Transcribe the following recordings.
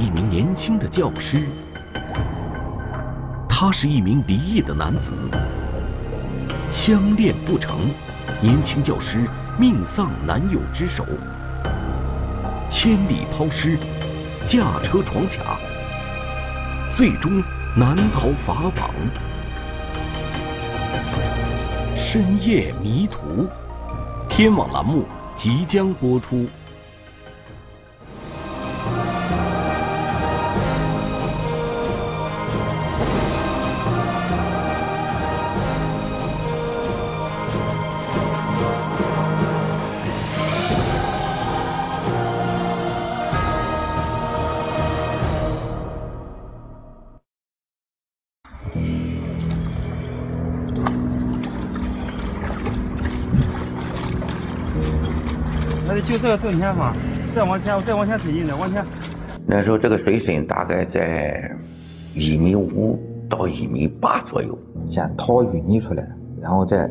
一名年轻的教师，他是一名离异的男子，相恋不成，年轻教师命丧男友之手，千里抛尸，驾车闯卡，最终难逃法网。深夜迷途，天网栏目即将播出。这个正前方，再往前，再往前推进的，往前。那时候这个水深大概在一米五到一米八左右。先掏淤泥出来，然后再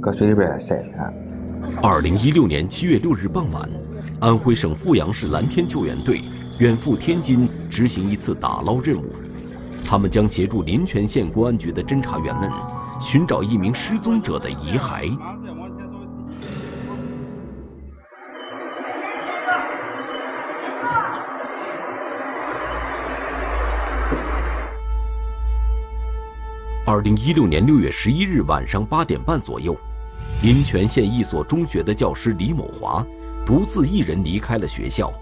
搁水里边筛选。二零一六年七月六日傍晚，安徽省阜阳市蓝天救援队远赴天津执行一次打捞任务。他们将协助临泉县公安局的侦查员们寻找一名失踪者的遗骸。二零一六年六月十一日晚上八点半左右，临泉县一所中学的教师李某华独自一人离开了学校。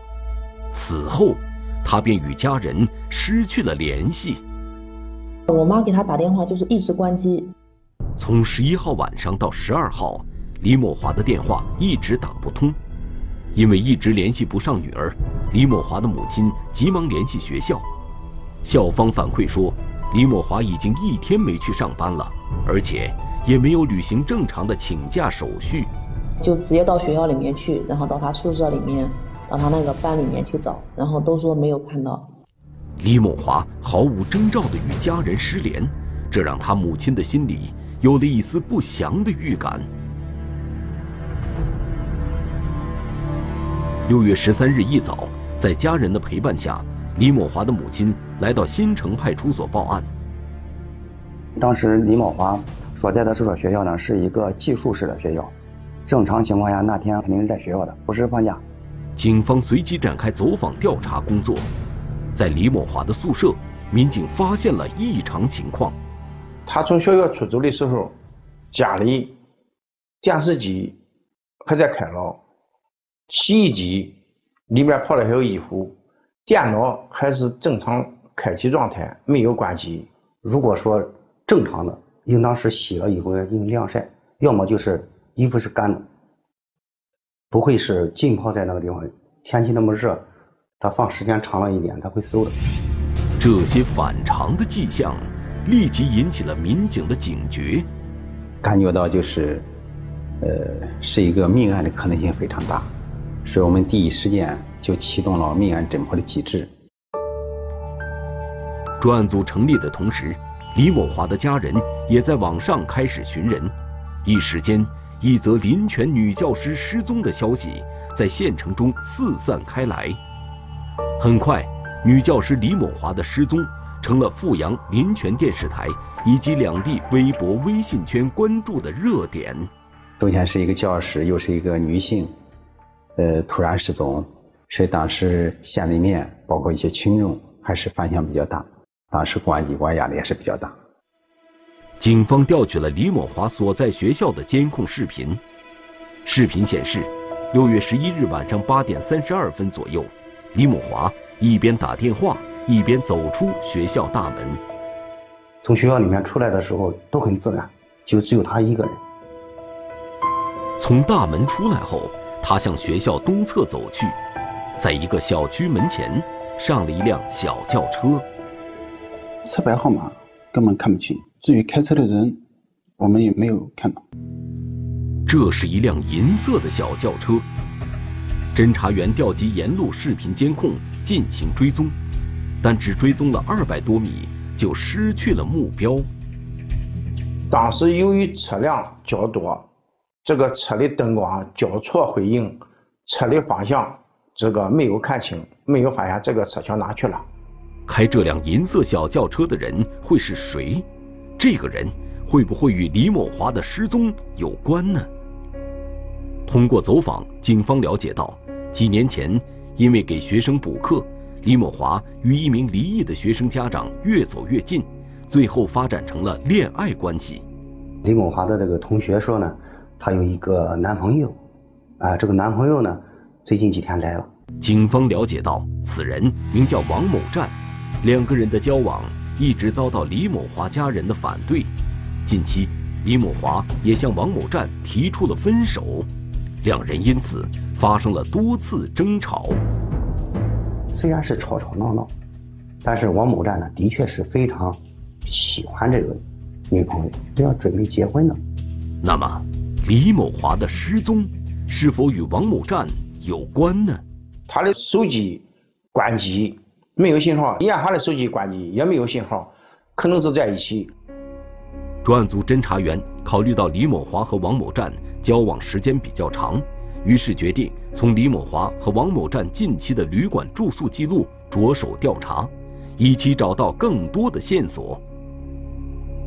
此后，他便与家人失去了联系。我妈给他打电话就是一直关机。从十一号晚上到十二号，李某华的电话一直打不通。因为一直联系不上女儿，李某华的母亲急忙联系学校。校方反馈说。李某华已经一天没去上班了，而且也没有履行正常的请假手续，就直接到学校里面去，然后到他宿舍里面，到他那个班里面去找，然后都说没有看到。李某华毫无征兆的与家人失联，这让他母亲的心里有了一丝不祥的预感。六月十三日一早，在家人的陪伴下。李某华的母亲来到新城派出所报案。当时李某华所在的这所学校呢，是一个寄宿式的学校，正常情况下那天肯定是在学校的，不是放假。警方随即展开走访调查工作，在李某华的宿舍，民警发现了异常情况。他从学校出走的时候，家里电视机还在开了，洗衣机里面泡了些衣服。电脑还是正常开启状态，没有关机。如果说正常的，应当是洗了以后进行晾晒，要么就是衣服是干的，不会是浸泡在那个地方。天气那么热，它放时间长了一点，它会馊的。这些反常的迹象立即引起了民警的警觉，感觉到就是，呃，是一个命案的可能性非常大，所以我们第一时间。就启动了命案侦破的机制。专案组成立的同时，李某华的家人也在网上开始寻人。一时间，一则临泉女教师失踪的消息在县城中四散开来。很快，女教师李某华的失踪成了阜阳、临泉电视台以及两地微博、微信圈关注的热点。首先是一个教师，又是一个女性，呃，突然失踪。所以当时县里面包括一些群众还是反响比较大，当时公安机关压力也是比较大。警方调取了李某华所在学校的监控视频，视频显示，六月十一日晚上八点三十二分左右，李某华一边打电话一边走出学校大门。从学校里面出来的时候都很自然，就只有他一个人。从大门出来后，他向学校东侧走去。在一个小区门前，上了一辆小轿车，车牌号码根本看不清。至于开车的人，我们也没有看到。这是一辆银色的小轿车。侦查员调集沿路视频监控进行追踪，但只追踪了二百多米就失去了目标。当时由于车辆较多，这个车的灯光交错辉映，车的方向。这个没有看清，没有发现这个车厢哪去了。开这辆银色小轿车的人会是谁？这个人会不会与李某华的失踪有关呢？通过走访，警方了解到，几年前因为给学生补课，李某华与一名离异的学生家长越走越近，最后发展成了恋爱关系。李某华的这个同学说呢，她有一个男朋友，啊，这个男朋友呢，最近几天来了。警方了解到，此人名叫王某战，两个人的交往一直遭到李某华家人的反对。近期，李某华也向王某战提出了分手，两人因此发生了多次争吵。虽然是吵吵闹闹，但是王某战呢，的确是非常喜欢这个女朋友，都要准备结婚了。那么，李某华的失踪是否与王某占有关呢？他的手机关机，没有信号；严华的手机关机，也没有信号，可能是在一起。专案组侦查员考虑到李某华和王某占交往时间比较长，于是决定从李某华和王某占近期的旅馆住宿记录着手调查，以期找到更多的线索。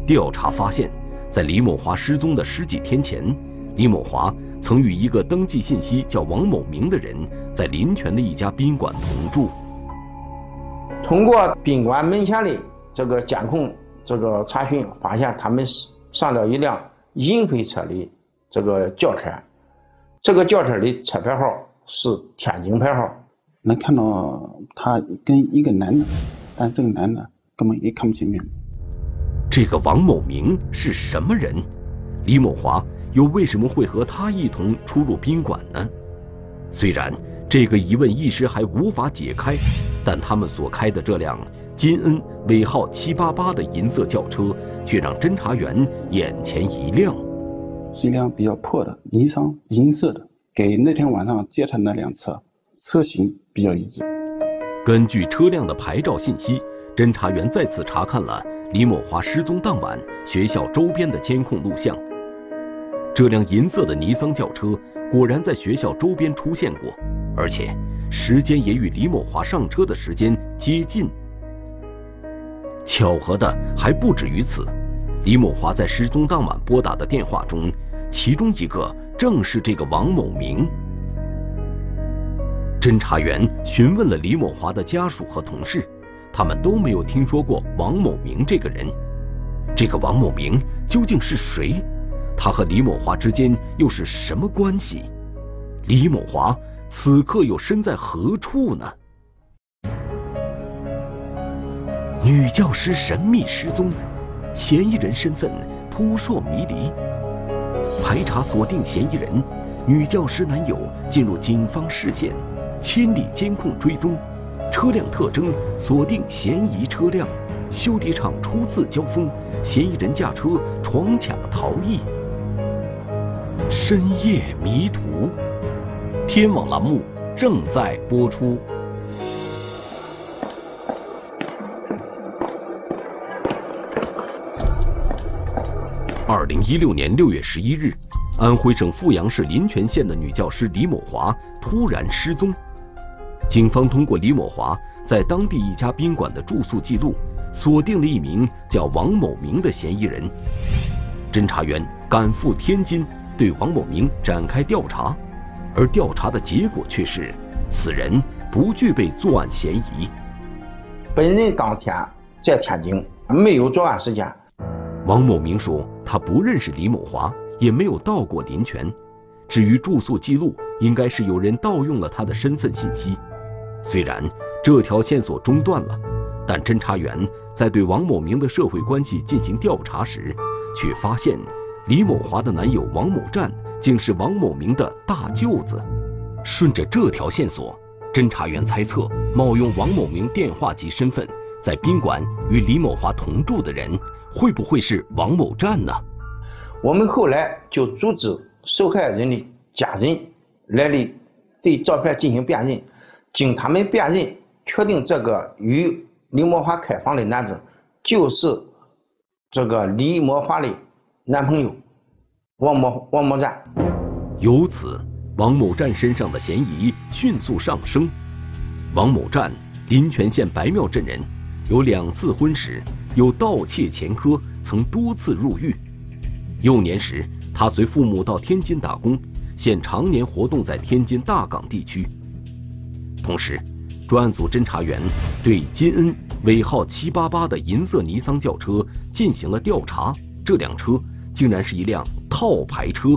调查发现，在李某华失踪的十几天前，李某华曾与一个登记信息叫王某明的人在临泉的一家宾馆同住。通过宾馆门前的这个监控。这个查询发现，他们上了一辆银灰色的这个轿车，这个轿车的车牌号是天津牌号。能看到他跟一个男的，但这个男的根本也看不清面。这个王某明是什么人？李某华又为什么会和他一同出入宾馆呢？虽然这个疑问一时还无法解开，但他们所开的这辆。金恩尾号七八八的银色轿车，却让侦查员眼前一亮。是一辆比较破的尼桑银色的，给那天晚上接他那辆车车型比较一致。根据车辆的牌照信息，侦查员再次查看了李某华失踪当晚学校周边的监控录像。这辆银色的尼桑轿车果然在学校周边出现过，而且时间也与李某华上车的时间接近。巧合的还不止于此，李某华在失踪当晚拨打的电话中，其中一个正是这个王某明。侦查员询问了李某华的家属和同事，他们都没有听说过王某明这个人。这个王某明究竟是谁？他和李某华之间又是什么关系？李某华此刻又身在何处呢？女教师神秘失踪，嫌疑人身份扑朔迷离。排查锁定嫌疑人，女教师男友进入警方视线，千里监控追踪，车辆特征锁定嫌疑车辆，修理厂初次交锋，嫌疑人驾车闯卡逃逸。深夜迷途，天网栏目正在播出。二零一六年六月十一日，安徽省阜阳市临泉县的女教师李某华突然失踪。警方通过李某华在当地一家宾馆的住宿记录，锁定了一名叫王某明的嫌疑人。侦查员赶赴天津，对王某明展开调查，而调查的结果却是，此人不具备作案嫌疑。本人当天在天津，没有作案时间。王某明说，他不认识李某华，也没有到过林泉。至于住宿记录，应该是有人盗用了他的身份信息。虽然这条线索中断了，但侦查员在对王某明的社会关系进行调查时，却发现李某华的男友王某占竟是王某明的大舅子。顺着这条线索，侦查员猜测，冒用王某明电话及身份，在宾馆与李某华同住的人。会不会是王某占呢？我们后来就组织受害人的家人来的对照片进行辨认，经他们辨认，确定这个与李某华开房的男子就是这个李某华的男朋友王某王某占。由此，王某占身上的嫌疑迅速上升。王某占，临泉县白庙镇人，有两次婚史，有盗窃前科，曾多次入狱。幼年时，他随父母到天津打工，现常年活动在天津大港地区。同时，专案组侦查员对金恩尾号七八八的银色尼桑轿车进行了调查，这辆车竟然是一辆套牌车。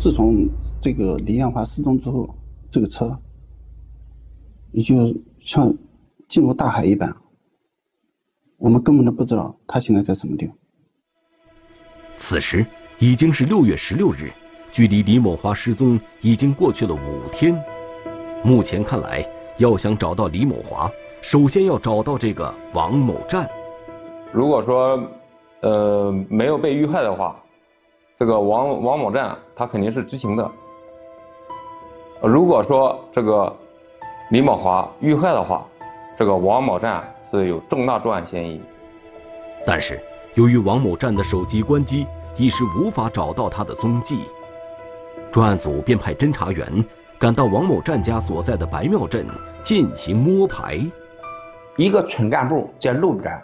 自从这个李艳华失踪之后，这个车也就像进入大海一般，我们根本都不知道他现在在什么地方。此时已经是六月十六日，距离李某华失踪已经过去了五天。目前看来，要想找到李某华，首先要找到这个王某占。如果说，呃，没有被遇害的话，这个王王某占他肯定是知情的。如果说这个李某华遇害的话，这个王某占是有重大作案嫌疑。但是，由于王某占的手机关机，一时无法找到他的踪迹。专案组便派侦查员。赶到王某占家所在的白庙镇进行摸排。一个村干部在路边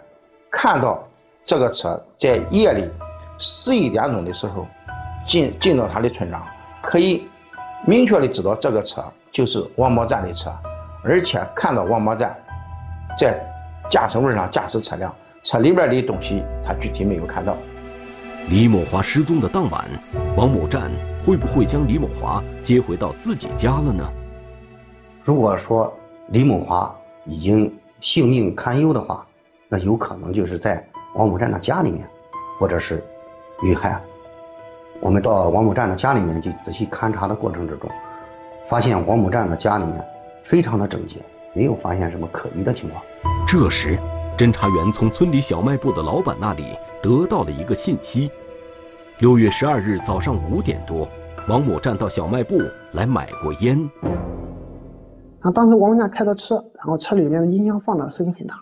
看到这个车在夜里十一点钟的时候进进到他的村庄，可以明确的知道这个车就是王某占的车，而且看到王某占在驾驶位上驾驶车辆，车里边的东西他具体没有看到。李某华失踪的当晚，王某占。会不会将李某华接回到自己家了呢？如果说李某华已经性命堪忧的话，那有可能就是在王某占的家里面，或者是遇害。我们到王某占的家里面去仔细勘察的过程之中，发现王某占的家里面非常的整洁，没有发现什么可疑的情况。这时，侦查员从村里小卖部的老板那里得到了一个信息。六月十二日早上五点多，王某占到小卖部来买过烟。他当时王某占开的车，然后车里面的音响放的声音很大。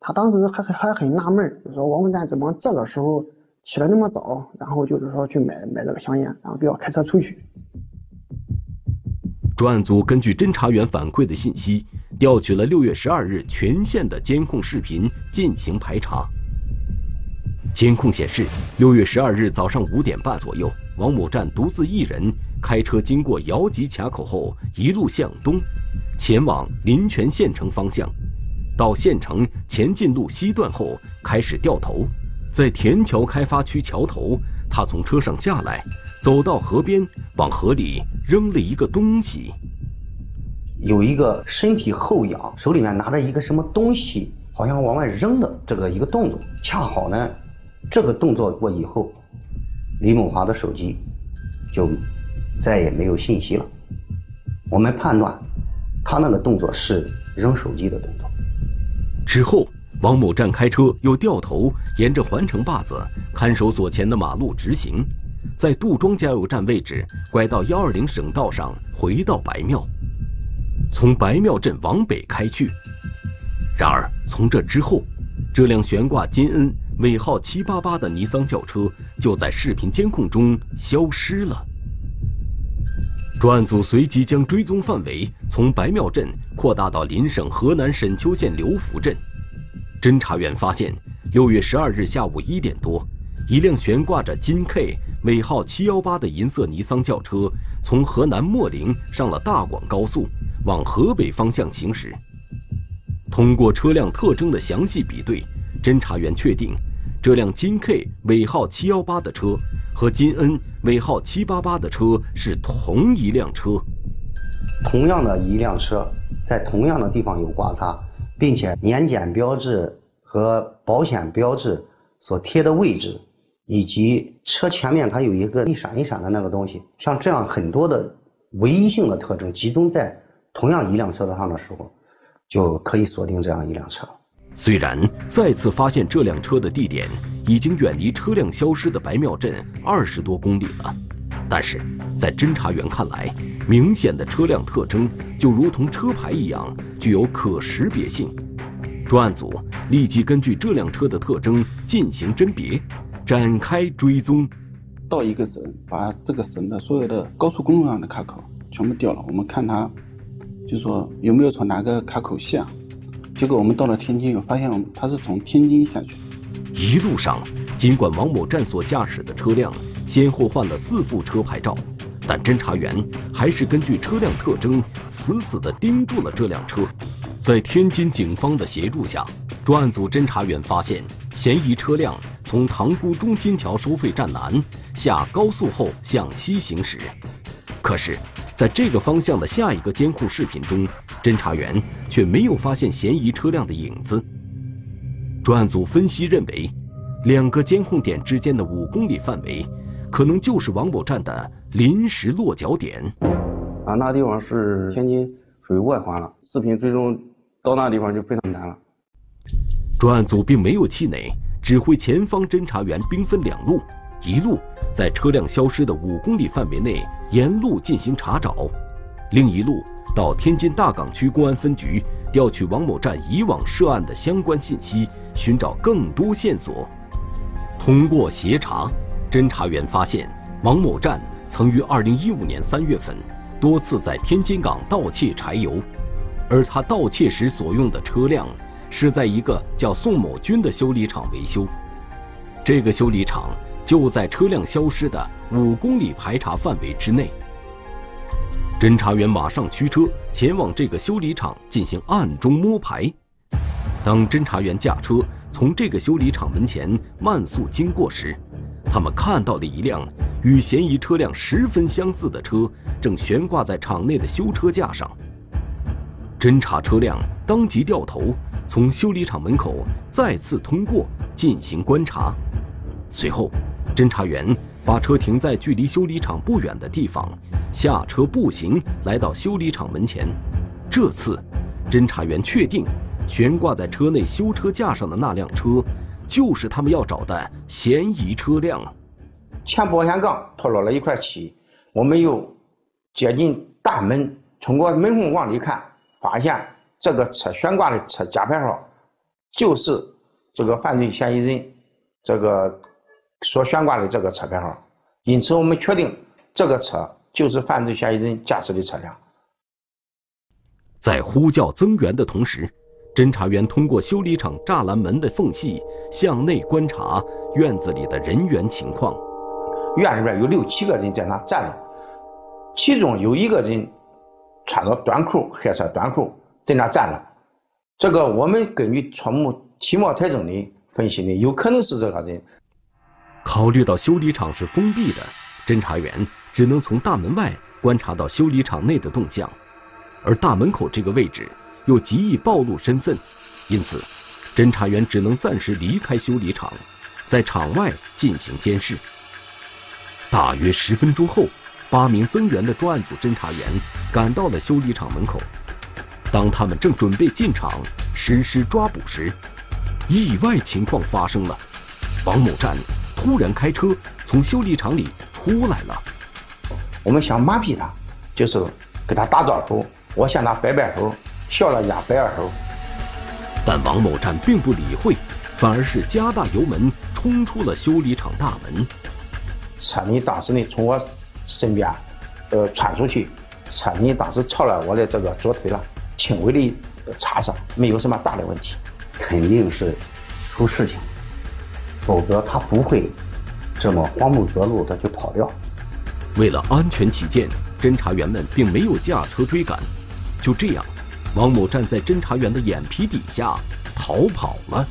他当时还还很纳闷，就说王某占怎么这个时候起来那么早，然后就是说去买买这个香烟，然后就要开车出去。专案组根据侦查员反馈的信息，调取了六月十二日全县的监控视频进行排查。监控显示，六月十二日早上五点半左右，王某占独自一人开车经过姚集卡口后，一路向东，前往临泉县城方向。到县城前进路西段后，开始掉头。在田桥开发区桥头，他从车上下来，走到河边，往河里扔了一个东西。有一个身体后仰，手里面拿着一个什么东西，好像往外扔的这个一个动作，恰好呢。这个动作过以后，李某华的手机就再也没有信息了。我们判断，他那个动作是扔手机的动作。之后，王某站开车又掉头沿着环城坝子看守所前的马路直行，在杜庄加油站位置拐到幺二零省道上，回到白庙，从白庙镇往北开去。然而，从这之后，这辆悬挂金恩。尾号七八八的尼桑轿车就在视频监控中消失了。专案组随即将追踪范围从白庙镇扩大到邻省河南沈丘县刘福镇。侦查员发现，六月十二日下午一点多，一辆悬挂着金 K 尾号七幺八的银色尼桑轿车从河南莫陵上了大广高速，往河北方向行驶。通过车辆特征的详细比对。侦查员确定，这辆金 K 尾号七幺八的车和金恩尾号七八八的车是同一辆车。同样的一辆车，在同样的地方有刮擦，并且年检标志和保险标志所贴的位置，以及车前面它有一个一闪一闪的那个东西，像这样很多的唯一性的特征集中在同样一辆车上的时候，就可以锁定这样一辆车。虽然再次发现这辆车的地点已经远离车辆消失的白庙镇二十多公里了，但是在侦查员看来，明显的车辆特征就如同车牌一样具有可识别性。专案组立即根据这辆车的特征进行甄别，展开追踪。到一个省，把这个省的所有的高速公路上的卡口全部调了。我们看他，就说有没有从哪个卡口下。结果我们到了天津，又发现他是从天津下去。一路上，尽管王某站所驾驶的车辆先后换了四副车牌照，但侦查员还是根据车辆特征死死地盯住了这辆车。在天津警方的协助下，专案组侦查员发现嫌疑车辆从塘沽中心桥收费站南下高速后向西行驶。可是，在这个方向的下一个监控视频中，侦查员却没有发现嫌疑车辆的影子。专案组分析认为，两个监控点之间的五公里范围，可能就是王某站的临时落脚点。啊，那地方是天津属于外环了，视频追踪到那地方就非常难了。专案组并没有气馁，指挥前方侦查员兵分两路，一路在车辆消失的五公里范围内沿路进行查找，另一路。到天津大港区公安分局调取王某站以往涉案的相关信息，寻找更多线索。通过协查，侦查员发现王某站曾于2015年3月份多次在天津港盗窃柴油，而他盗窃时所用的车辆是在一个叫宋某军的修理厂维修。这个修理厂就在车辆消失的五公里排查范围之内。侦查员马上驱车前往这个修理厂进行暗中摸排。当侦查员驾车从这个修理厂门前慢速经过时，他们看到了一辆与嫌疑车辆十分相似的车正悬挂在厂内的修车架上。侦查车辆当即掉头从修理厂门口再次通过进行观察。随后，侦查员把车停在距离修理厂不远的地方。下车步行来到修理厂门前，这次，侦查员确定，悬挂在车内修车架上的那辆车，就是他们要找的嫌疑车辆。前保险杠脱落了一块漆，我们又接近大门，通过门缝往里看，发现这个车悬挂的车假牌号，就是这个犯罪嫌疑人这个所悬挂的这个车牌号，因此我们确定这个车。就是犯罪嫌疑人驾驶的车辆。在呼叫增援的同时，侦查员通过修理厂栅栏门的缝隙向内观察院子里的人员情况。院里边有六七个人在那站着，其中有一个人穿着短裤、黑色短裤在那站着。这个我们根据触目体貌特征的分析呢，有可能是这个人。考虑到修理厂是封闭的，侦查员。只能从大门外观察到修理厂内的动向，而大门口这个位置又极易暴露身份，因此，侦查员只能暂时离开修理厂，在场外进行监视。大约十分钟后，八名增援的专案组侦查员赶到了修理厂门口。当他们正准备进场实施抓捕时，意外情况发生了：王某站突然开车从修理厂里出来了。我们想麻痹他，就是给他打招呼，我向他摆摆手，笑了一下摆二手。但王某站并不理会，反而是加大油门冲出了修理厂大门。车呢，当时呢从我身边，呃穿出去，车呢当时朝了我的这个左腿了，轻微的擦伤，没有什么大的问题。肯定是出事情，否则他不会这么慌不择路的就跑掉。为了安全起见，侦查员们并没有驾车追赶。就这样，王某站在侦查员的眼皮底下逃跑了。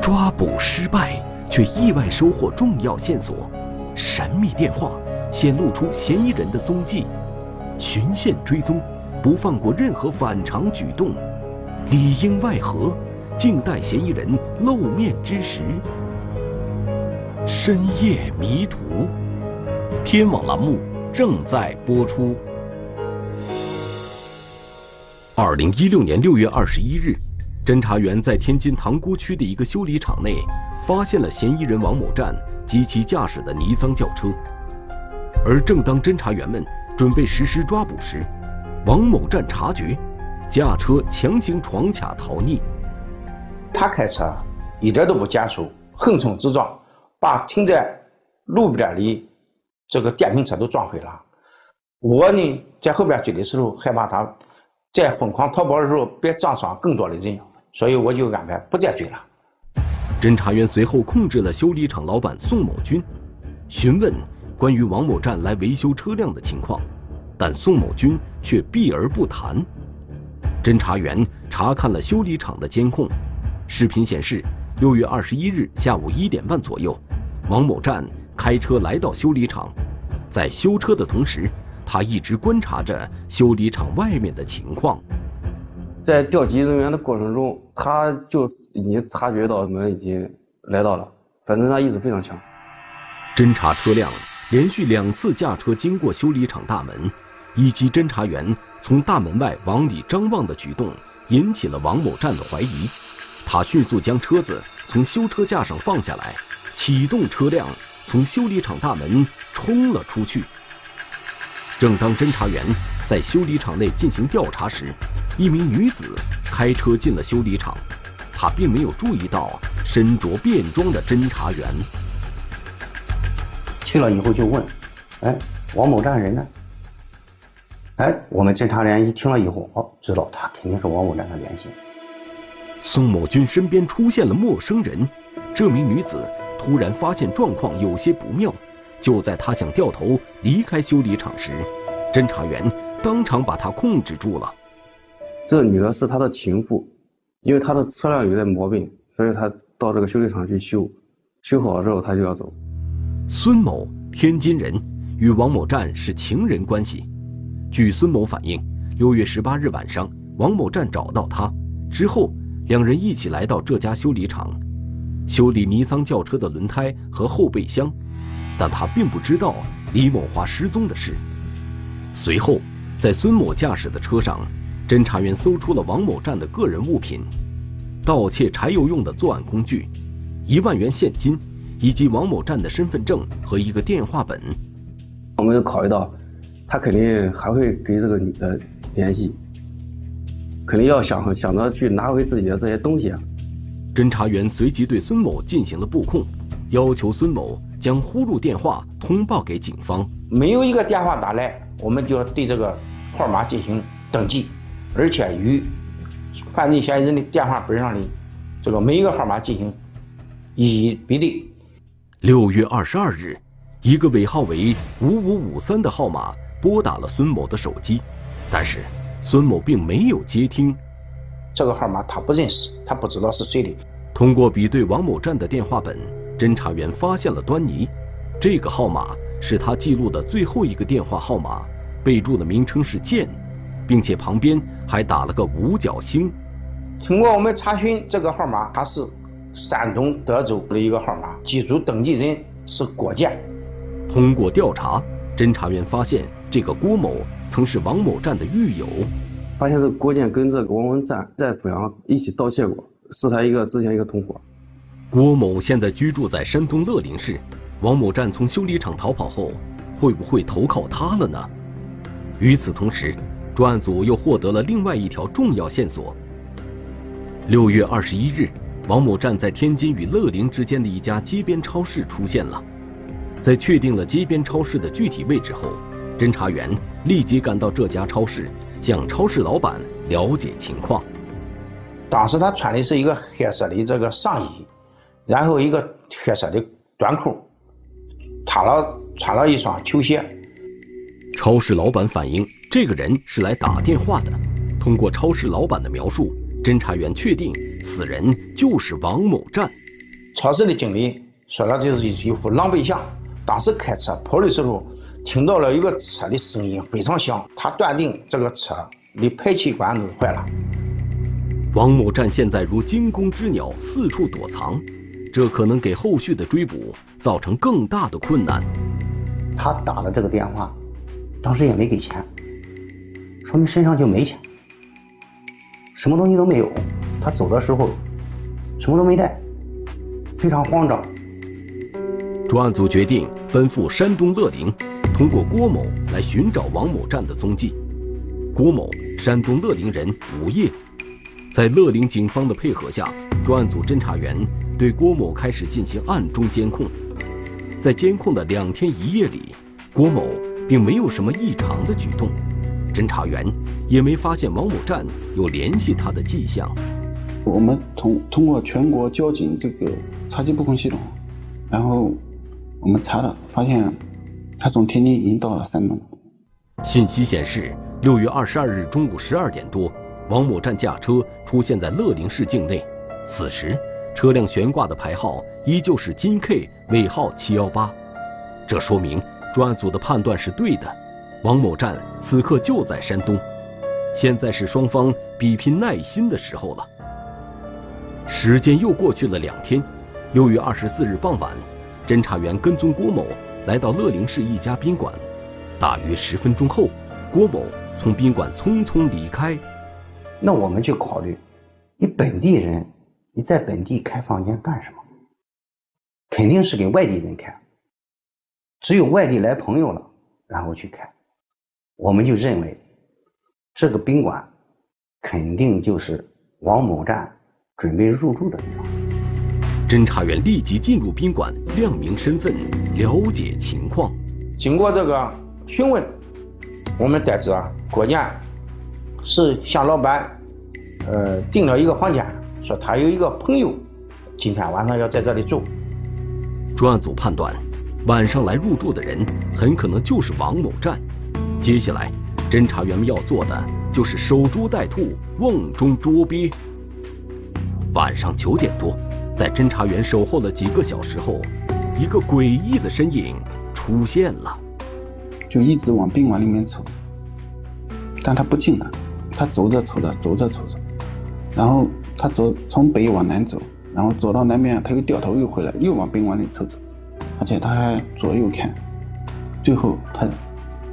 抓捕失败，却意外收获重要线索：神秘电话显露出嫌疑人的踪迹，循线追踪，不放过任何反常举动，里应外合，静待嫌疑人露面之时。深夜迷途，天网栏目正在播出。二零一六年六月二十一日，侦查员在天津塘沽区的一个修理厂内发现了嫌疑人王某站及其驾驶的尼桑轿车。而正当侦查员们准备实施抓捕时，王某站察觉，驾车强行闯卡逃匿。他开车一点都不减速。横冲直撞，把停在路边的这个电瓶车都撞毁了。我呢，在后边追的时候，害怕他在疯狂逃跑的时候别撞伤更多的人，所以我就安排不再追了。侦查员随后控制了修理厂老板宋某军，询问关于王某站来维修车辆的情况，但宋某军却避而不谈。侦查员查看了修理厂的监控，视频显示，六月二十一日下午一点半左右，王某站开车来到修理厂，在修车的同时，他一直观察着修理厂外面的情况。在调集人员的过程中，他就已经察觉到我们已经来到了，反正他意识非常强。侦查车辆连续两次驾车经过修理厂大门，以及侦查员从大门外往里张望的举动，引起了王某站的怀疑。他迅速将车子从修车架上放下来，启动车辆从修理厂大门冲了出去。正当侦查员在修理厂内进行调查时，一名女子开车进了修理厂，她并没有注意到身着便装的侦查员。去了以后就问：“哎，王某站人呢？”哎，我们侦查员一听了以后，哦，知道他肯定是王某站的联系。宋某军身边出现了陌生人，这名女子突然发现状况有些不妙，就在她想掉头离开修理厂时，侦查员当场把她控制住了。这女的是他的情妇，因为他的车辆有点毛病，所以他到这个修理厂去修，修好了之后他就要走。孙某，天津人，与王某站是情人关系。据孙某反映，六月十八日晚上，王某站找到他之后，两人一起来到这家修理厂，修理尼桑轿车的轮胎和后备箱，但他并不知道李某华失踪的事。随后，在孙某驾驶的车上。侦查员搜出了王某站的个人物品，盗窃柴油用的作案工具，一万元现金，以及王某站的身份证和一个电话本。我们就考虑到，他肯定还会跟这个女的联系，肯定要想想着去拿回自己的这些东西啊。侦查员随即对孙某进行了布控，要求孙某将呼入电话通报给警方。没有一个电话打来，我们就要对这个号码进行登记。而且与犯罪嫌疑人的电话本上的这个每一个号码进行一一比对。六月二十二日，一个尾号为五五五三的号码拨打了孙某的手机，但是孙某并没有接听。这个号码他不认识，他不知道是谁的。通过比对王某站的电话本，侦查员发现了端倪，这个号码是他记录的最后一个电话号码，备注的名称是“建”。并且旁边还打了个五角星。通过我们查询，这个号码它是山东德州的一个号码，机主登记人是郭建。通过调查，侦查员发现这个郭某曾是王某站的狱友。发现这个郭建跟这个王文站在阜阳一起盗窃过，是他一个之前一个同伙。郭某现在居住在山东乐陵市，王某站从修理厂逃跑后，会不会投靠他了呢？与此同时。专案组又获得了另外一条重要线索。六月二十一日，王某站在天津与乐陵之间的一家街边超市出现了。在确定了街边超市的具体位置后，侦查员立即赶到这家超市，向超市老板了解情况。当时他穿的是一个黑色的这个上衣，然后一个黑色的短裤，他了穿了一双球鞋。超市老板反映。这个人是来打电话的。通过超市老板的描述，侦查员确定此人就是王某站。超市的经理说了，就是一副狼狈相。当时开车跑的时候，听到了一个车的声音非常响，他断定这个车的排气管弄坏了。王某站现在如惊弓之鸟，四处躲藏，这可能给后续的追捕造成更大的困难。他打了这个电话，当时也没给钱。说明身上就没钱，什么东西都没有。他走的时候什么都没带，非常慌张。专案组决定奔赴山东乐陵，通过郭某来寻找王某站的踪迹。郭某，山东乐陵人，无业。在乐陵警方的配合下，专案组侦查员对郭某开始进行暗中监控。在监控的两天一夜里，郭某并没有什么异常的举动，侦查员也没发现王某站有联系他的迹象。我们通通过全国交警这个查缉布控系统，然后我们查了，发现他从天津已经到了山东。信息显示，六月二十二日中午十二点多，王某站驾车出现在乐陵市境内。此时，车辆悬挂的牌号依旧是金 K 尾号七幺八，这说明专案组的判断是对的。王某站此刻就在山东，现在是双方比拼耐心的时候了。时间又过去了两天，六月二十四日傍晚，侦查员跟踪郭某来到乐陵市一家宾馆，大约十分钟后，郭某从宾馆匆匆离开。那我们就考虑，你本地人，你在本地开房间干什么？肯定是给外地人开，只有外地来朋友了，然后去开。我们就认为，这个宾馆肯定就是王某站。准备入住的地方，侦查员立即进入宾馆，亮明身份，了解情况。经过这个询问，我们得知啊，郭建是向老板呃订了一个房间，说他有一个朋友今天晚上要在这里住。专案组判断，晚上来入住的人很可能就是王某站。接下来，侦查员们要做的就是守株待兔，瓮中捉鳖。晚上九点多，在侦查员守候了几个小时后，一个诡异的身影出现了，就一直往宾馆里面走，但他不进来，他走着走着走着走着，然后他走从北往南走，然后走到南边，他又掉头又回来，又往宾馆里走走，而且他还左右看，最后他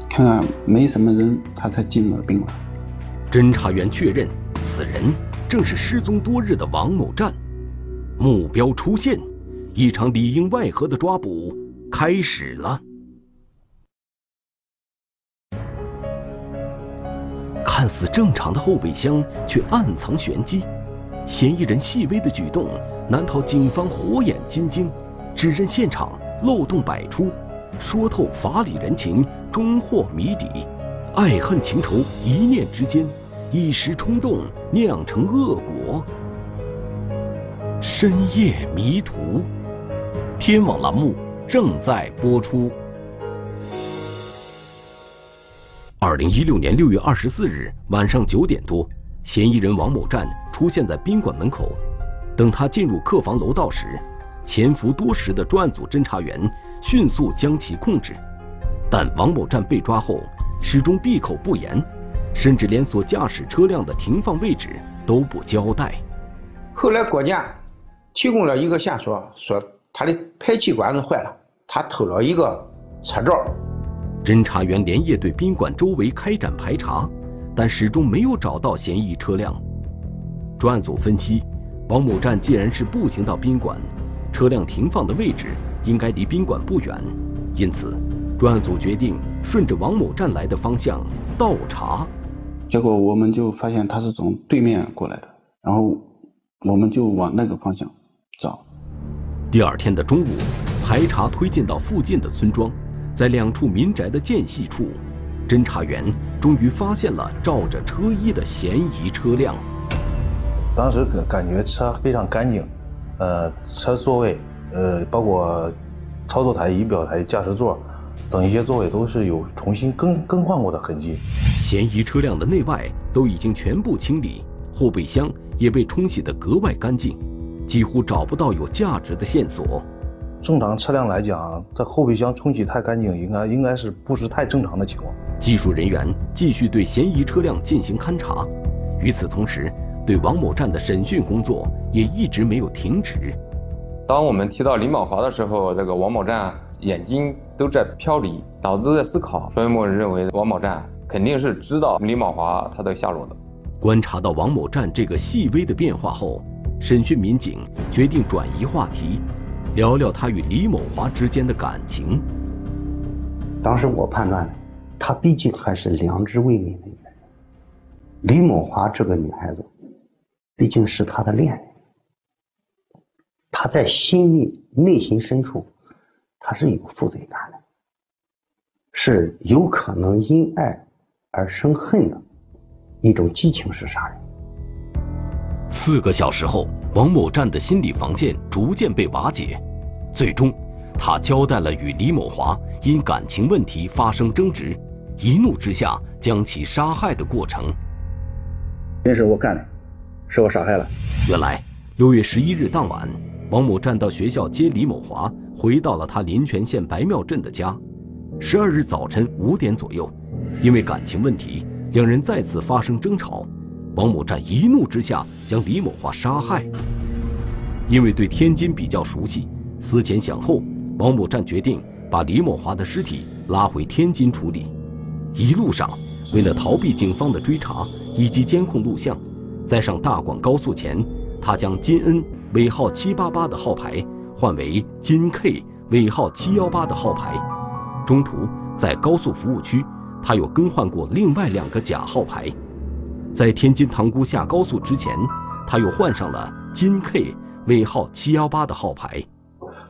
看看没什么人，他才进了宾馆。侦查员确认此人。正是失踪多日的王某站，目标出现，一场里应外合的抓捕开始了。看似正常的后备箱，却暗藏玄机。嫌疑人细微的举动，难逃警方火眼金睛。指认现场漏洞百出，说透法理人情，终获谜底。爱恨情仇，一念之间。一时冲动酿成恶果。深夜迷途，天网栏目正在播出。二零一六年六月二十四日晚上九点多，嫌疑人王某站出现在宾馆门口。等他进入客房楼道时，潜伏多时的专案组侦查员迅速将其控制。但王某站被抓后，始终闭口不言。甚至连所驾驶车辆的停放位置都不交代。后来郭建提供了一个线索，说他的排气管子坏了，他偷了一个车罩。侦查员连夜对宾馆周围开展排查，但始终没有找到嫌疑车辆。专案组分析，王某站既然是步行到宾馆，车辆停放的位置应该离宾馆不远，因此，专案组决定顺着王某站来的方向倒查。结果我们就发现他是从对面过来的，然后我们就往那个方向找。第二天的中午，排查推进到附近的村庄，在两处民宅的间隙处，侦查员终于发现了罩着车衣的嫌疑车辆。当时感感觉车非常干净，呃，车座位，呃，包括操作台、仪表台、驾驶座。等一些座位都是有重新更更换过的痕迹，嫌疑车辆的内外都已经全部清理，后备箱也被冲洗得格外干净，几乎找不到有价值的线索。正常车辆来讲，这后备箱冲洗太干净，应该应该是不是太正常的情况。技术人员继续对嫌疑车辆进行勘查，与此同时，对王某站的审讯工作也一直没有停止。当我们提到林宝华的时候，这个王某站。眼睛都在飘离，脑子都在思考，所以我们认为王某站肯定是知道林宝华他的下落的。观察到王某站这个细微的变化后，审讯民警决定转移话题，聊聊他与李某华之间的感情。当时我判断，他毕竟还是良知未泯的一个人。李某华这个女孩子，毕竟是他的恋人。他在心里内心深处，他是有负罪感的，是有可能因爱而生恨的一种激情式杀人。四个小时后，王某占的心理防线逐渐被瓦解，最终，他交代了与李某华因感情问题发生争执，一怒之下将其杀害的过程。这是我干的，是我杀害了。原来，六月十一日当晚。王某站到学校接李某华，回到了他临泉县白庙镇的家。十二日早晨五点左右，因为感情问题，两人再次发生争吵。王某站一怒之下将李某华杀害。因为对天津比较熟悉，思前想后，王某站决定把李某华的尸体拉回天津处理。一路上，为了逃避警方的追查以及监控录像，在上大广高速前，他将金恩。尾号七八八的号牌换为金 K 尾号七幺八的号牌，中途在高速服务区，他又更换过另外两个假号牌。在天津塘沽下高速之前，他又换上了金 K 尾号七幺八的号牌。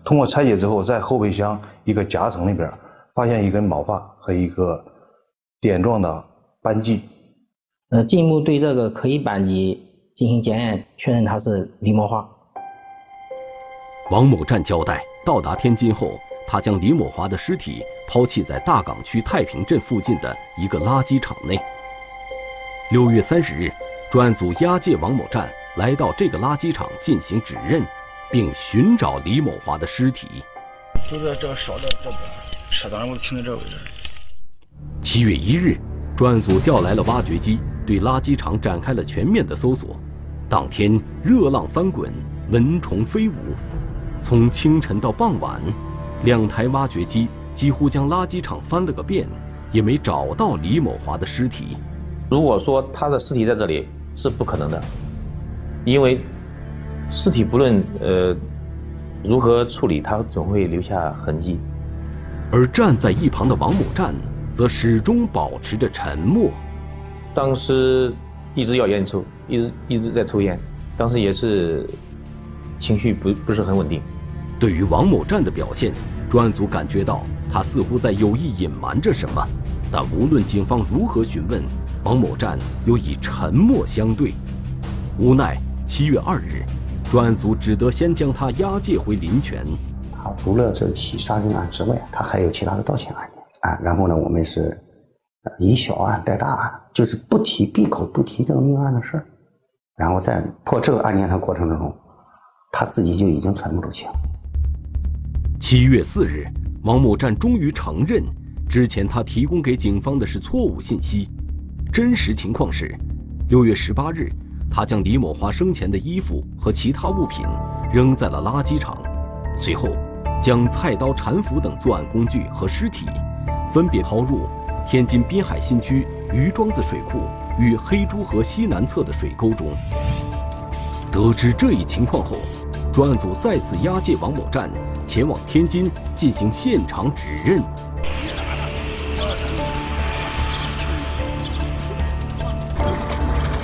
通过拆解之后，在后备箱一个夹层里边，发现一根毛发和一个点状的扳机。呃，进一步对这个可疑扳机进行检验，确认它是李某华。王某站交代，到达天津后，他将李某华的尸体抛弃在大港区太平镇附近的一个垃圾场内。六月三十日，专案组押解王某站来到这个垃圾场进行指认，并寻找李某华的尸体。就在这烧的这边，车当时我停在这位置。七月一日，专案组调来了挖掘机，对垃圾场展开了全面的搜索。当天热浪翻滚，蚊虫飞舞。从清晨到傍晚，两台挖掘机几乎将垃圾场翻了个遍，也没找到李某华的尸体。如果说他的尸体在这里，是不可能的，因为尸体不论呃如何处理，它总会留下痕迹。而站在一旁的王某站，则始终保持着沉默。当时一直要烟抽，一直一直在抽烟，当时也是。情绪不不是很稳定。对于王某站的表现，专案组感觉到他似乎在有意隐瞒着什么。但无论警方如何询问，王某站又以沉默相对。无奈，七月二日，专案组只得先将他押解回临泉。他除了这起杀人案之外，他还有其他的盗窃案件啊。然后呢，我们是以小案带大案，就是不提闭口不提这个命案的事儿。然后在破这个案件的过程之中。他自己就已经喘不住气了。七月四日，王某站终于承认，之前他提供给警方的是错误信息。真实情况是，六月十八日，他将李某华生前的衣服和其他物品扔在了垃圾场，随后将菜刀、铲斧等作案工具和尸体分别抛入天津滨海新区于庄子水库与黑珠河西南侧的水沟中。得知这一情况后，专案组再次押解王某站前往天津进行现场指认。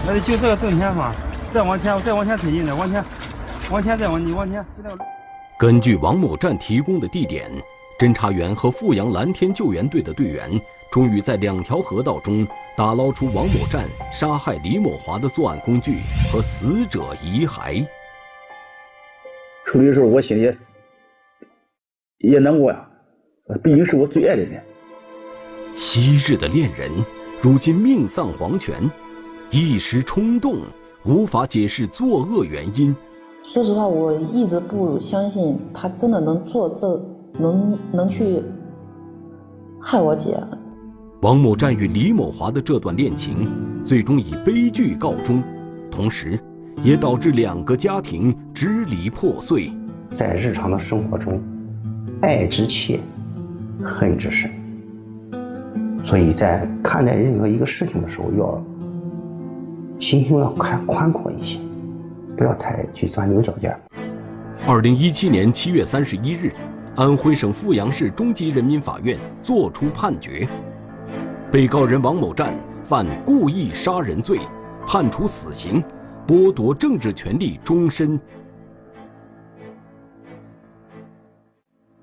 那就这个正前方，再往前，再往前推进点，往前，往前再往你往前。根据王某站提供的地点，侦查员和阜阳蓝天救援队的队员终于在两条河道中。打捞出王某站杀害李某华的作案工具和死者遗骸。处理的时候，我心里也也难过呀，毕竟是我最爱的人。昔日的恋人，如今命丧黄泉，一时冲动无法解释作恶原因。说实话，我一直不相信他真的能做这，能能去害我姐。王某占与李某华的这段恋情，最终以悲剧告终，同时，也导致两个家庭支离破碎。在日常的生活中，爱之切，恨之深。所以在看待任何一个事情的时候，要心胸要宽宽阔一些，不要太去钻牛角尖。二零一七年七月三十一日，安徽省阜阳市中级人民法院作出判决。被告人王某占犯故意杀人罪，判处死刑，剥夺政治权利终身。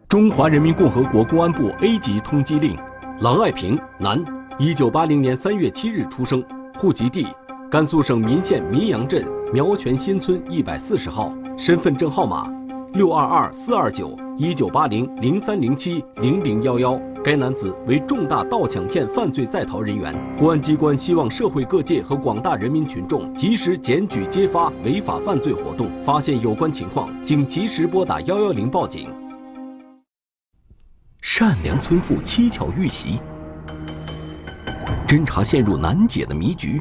中华人民共和国公安部 A 级通缉令：郎爱平，男，一九八零年三月七日出生，户籍地甘肃省岷县岷阳镇苗泉新村一百四十号，身份证号码六二二四二九一九八零零三零七零零幺幺。该男子为重大盗抢骗犯罪在逃人员。公安机关希望社会各界和广大人民群众及时检举揭发违法犯罪活动，发现有关情况，请及时拨打幺幺零报警。善良村妇蹊跷遇袭，侦查陷入难解的迷局。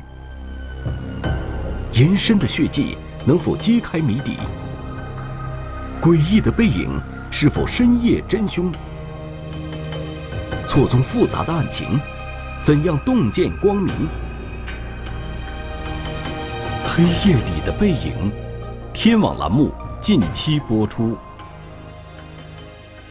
延伸的血迹能否揭开谜底？诡异的背影是否深夜真凶？错综复杂的案情，怎样洞见光明？黑夜里的背影，天网栏目近期播出。